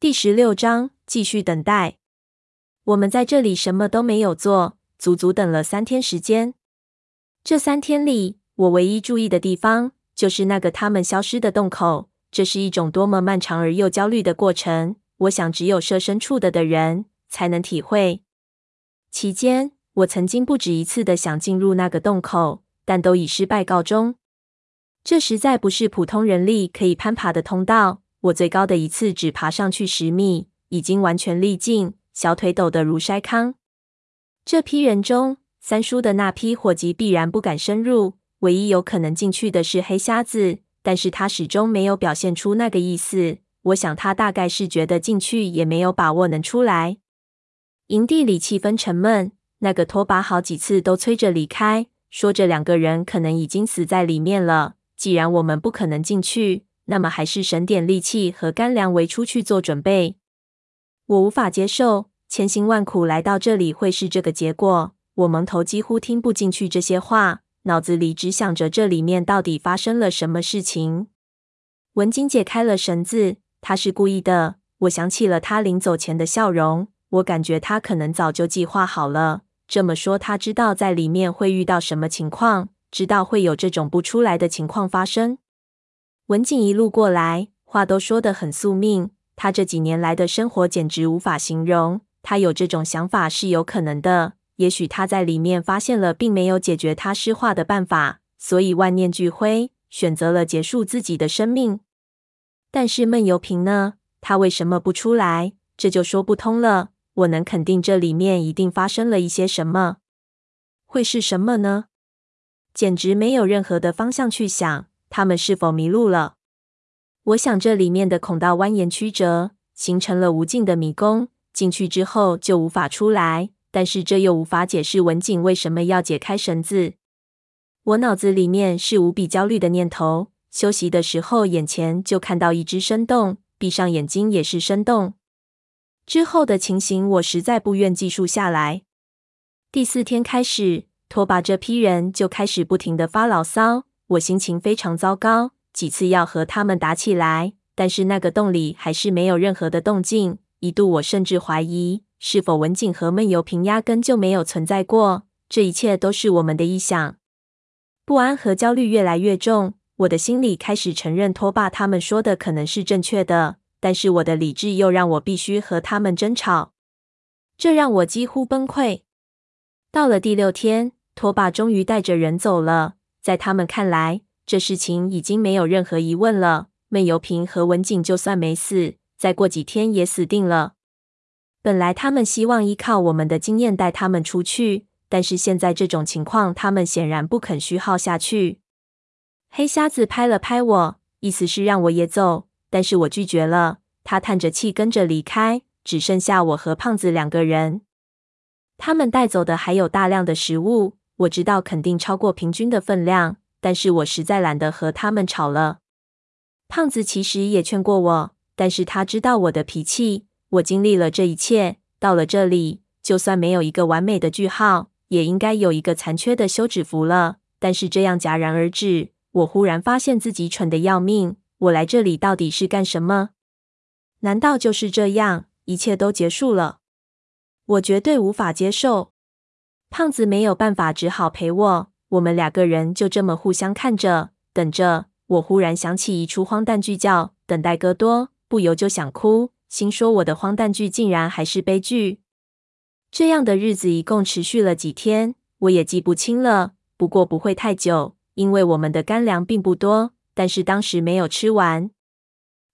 第十六章，继续等待。我们在这里什么都没有做，足足等了三天时间。这三天里，我唯一注意的地方就是那个他们消失的洞口。这是一种多么漫长而又焦虑的过程，我想只有设身处地的人才能体会。期间，我曾经不止一次的想进入那个洞口，但都以失败告终。这实在不是普通人力可以攀爬的通道。我最高的一次只爬上去十米，已经完全力尽，小腿抖得如筛糠。这批人中，三叔的那批伙计必然不敢深入，唯一有可能进去的是黑瞎子，但是他始终没有表现出那个意思。我想他大概是觉得进去也没有把握能出来。营地里气氛沉闷，那个拖把好几次都催着离开，说这两个人可能已经死在里面了。既然我们不可能进去，那么还是省点力气和干粮围出去做准备。我无法接受，千辛万苦来到这里会是这个结果。我蒙头，几乎听不进去这些话，脑子里只想着这里面到底发生了什么事情。文景解开了绳子，他是故意的。我想起了他临走前的笑容，我感觉他可能早就计划好了。这么说，他知道在里面会遇到什么情况。知道会有这种不出来的情况发生。文景一路过来，话都说得很宿命。他这几年来的生活简直无法形容。他有这种想法是有可能的。也许他在里面发现了并没有解决他失化的办法，所以万念俱灰，选择了结束自己的生命。但是闷油瓶呢？他为什么不出来？这就说不通了。我能肯定这里面一定发生了一些什么。会是什么呢？简直没有任何的方向去想，他们是否迷路了？我想这里面的孔道蜿蜒曲折，形成了无尽的迷宫。进去之后就无法出来，但是这又无法解释文景为什么要解开绳子。我脑子里面是无比焦虑的念头。休息的时候，眼前就看到一只生动，闭上眼睛也是生动。之后的情形，我实在不愿记述下来。第四天开始。拖把这批人就开始不停的发牢骚，我心情非常糟糕，几次要和他们打起来，但是那个洞里还是没有任何的动静。一度我甚至怀疑，是否文景和闷油瓶压根就没有存在过，这一切都是我们的臆想。不安和焦虑越来越重，我的心里开始承认拖把他们说的可能是正确的，但是我的理智又让我必须和他们争吵，这让我几乎崩溃。到了第六天。拖把终于带着人走了，在他们看来，这事情已经没有任何疑问了。闷油瓶和文景就算没死，再过几天也死定了。本来他们希望依靠我们的经验带他们出去，但是现在这种情况，他们显然不肯虚耗下去。黑瞎子拍了拍我，意思是让我也走，但是我拒绝了。他叹着气跟着离开，只剩下我和胖子两个人。他们带走的还有大量的食物。我知道肯定超过平均的分量，但是我实在懒得和他们吵了。胖子其实也劝过我，但是他知道我的脾气。我经历了这一切，到了这里，就算没有一个完美的句号，也应该有一个残缺的休止符了。但是这样戛然而止，我忽然发现自己蠢得要命。我来这里到底是干什么？难道就是这样，一切都结束了？我绝对无法接受。胖子没有办法，只好陪我。我们两个人就这么互相看着，等着。我忽然想起一出荒诞剧，叫《等待戈多》，不由就想哭，心说我的荒诞剧竟然还是悲剧。这样的日子一共持续了几天，我也记不清了。不过不会太久，因为我们的干粮并不多，但是当时没有吃完。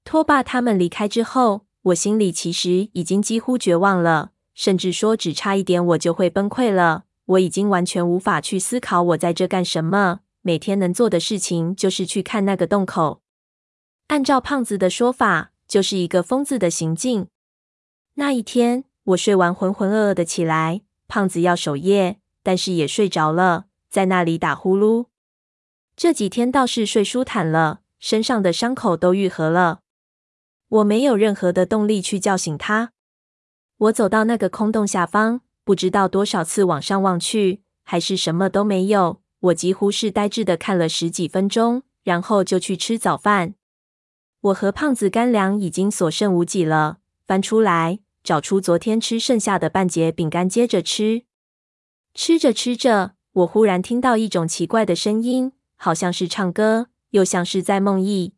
拖把他们离开之后，我心里其实已经几乎绝望了，甚至说只差一点我就会崩溃了。我已经完全无法去思考我在这干什么。每天能做的事情就是去看那个洞口。按照胖子的说法，就是一个疯子的行径。那一天，我睡完浑浑噩噩的起来，胖子要守夜，但是也睡着了，在那里打呼噜。这几天倒是睡舒坦了，身上的伤口都愈合了。我没有任何的动力去叫醒他。我走到那个空洞下方。不知道多少次往上望去，还是什么都没有。我几乎是呆滞的看了十几分钟，然后就去吃早饭。我和胖子干粮已经所剩无几了，翻出来，找出昨天吃剩下的半截饼干，接着吃。吃着吃着，我忽然听到一种奇怪的声音，好像是唱歌，又像是在梦呓。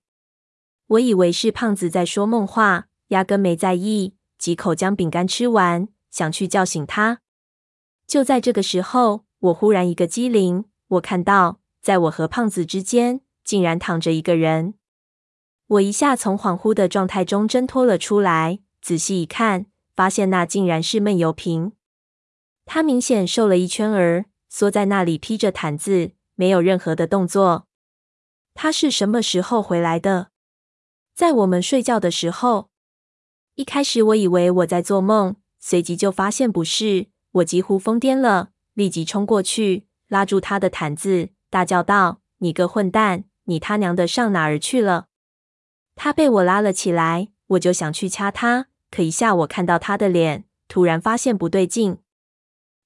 我以为是胖子在说梦话，压根没在意，几口将饼干吃完，想去叫醒他。就在这个时候，我忽然一个机灵，我看到，在我和胖子之间，竟然躺着一个人。我一下从恍惚的状态中挣脱了出来，仔细一看，发现那竟然是闷油瓶。他明显瘦了一圈儿，缩在那里披着毯子，没有任何的动作。他是什么时候回来的？在我们睡觉的时候。一开始我以为我在做梦，随即就发现不是。我几乎疯癫了，立即冲过去，拉住他的毯子，大叫道：“你个混蛋，你他娘的上哪儿去了？”他被我拉了起来，我就想去掐他，可一下我看到他的脸，突然发现不对劲。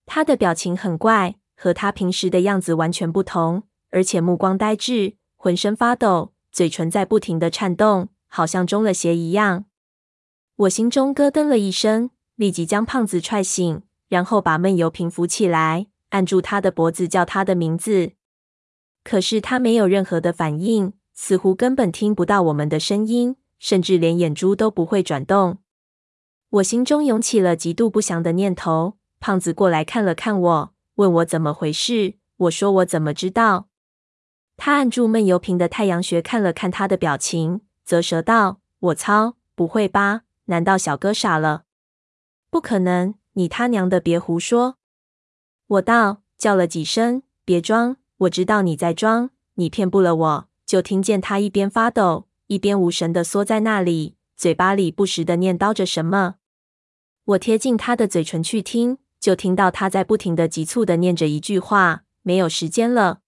他的表情很怪，和他平时的样子完全不同，而且目光呆滞，浑身发抖，嘴唇在不停的颤动，好像中了邪一样。我心中咯噔了一声，立即将胖子踹醒。然后把闷油瓶扶起来，按住他的脖子，叫他的名字。可是他没有任何的反应，似乎根本听不到我们的声音，甚至连眼珠都不会转动。我心中涌起了极度不祥的念头。胖子过来看了看我，问我怎么回事。我说我怎么知道？他按住闷油瓶的太阳穴，看了看他的表情，啧舌道：“我操，不会吧？难道小哥傻了？不可能！”你他娘的别胡说！我道，叫了几声，别装，我知道你在装，你骗不了我。就听见他一边发抖，一边无神的缩在那里，嘴巴里不时的念叨着什么。我贴近他的嘴唇去听，就听到他在不停的急促的念着一句话：“没有时间了。”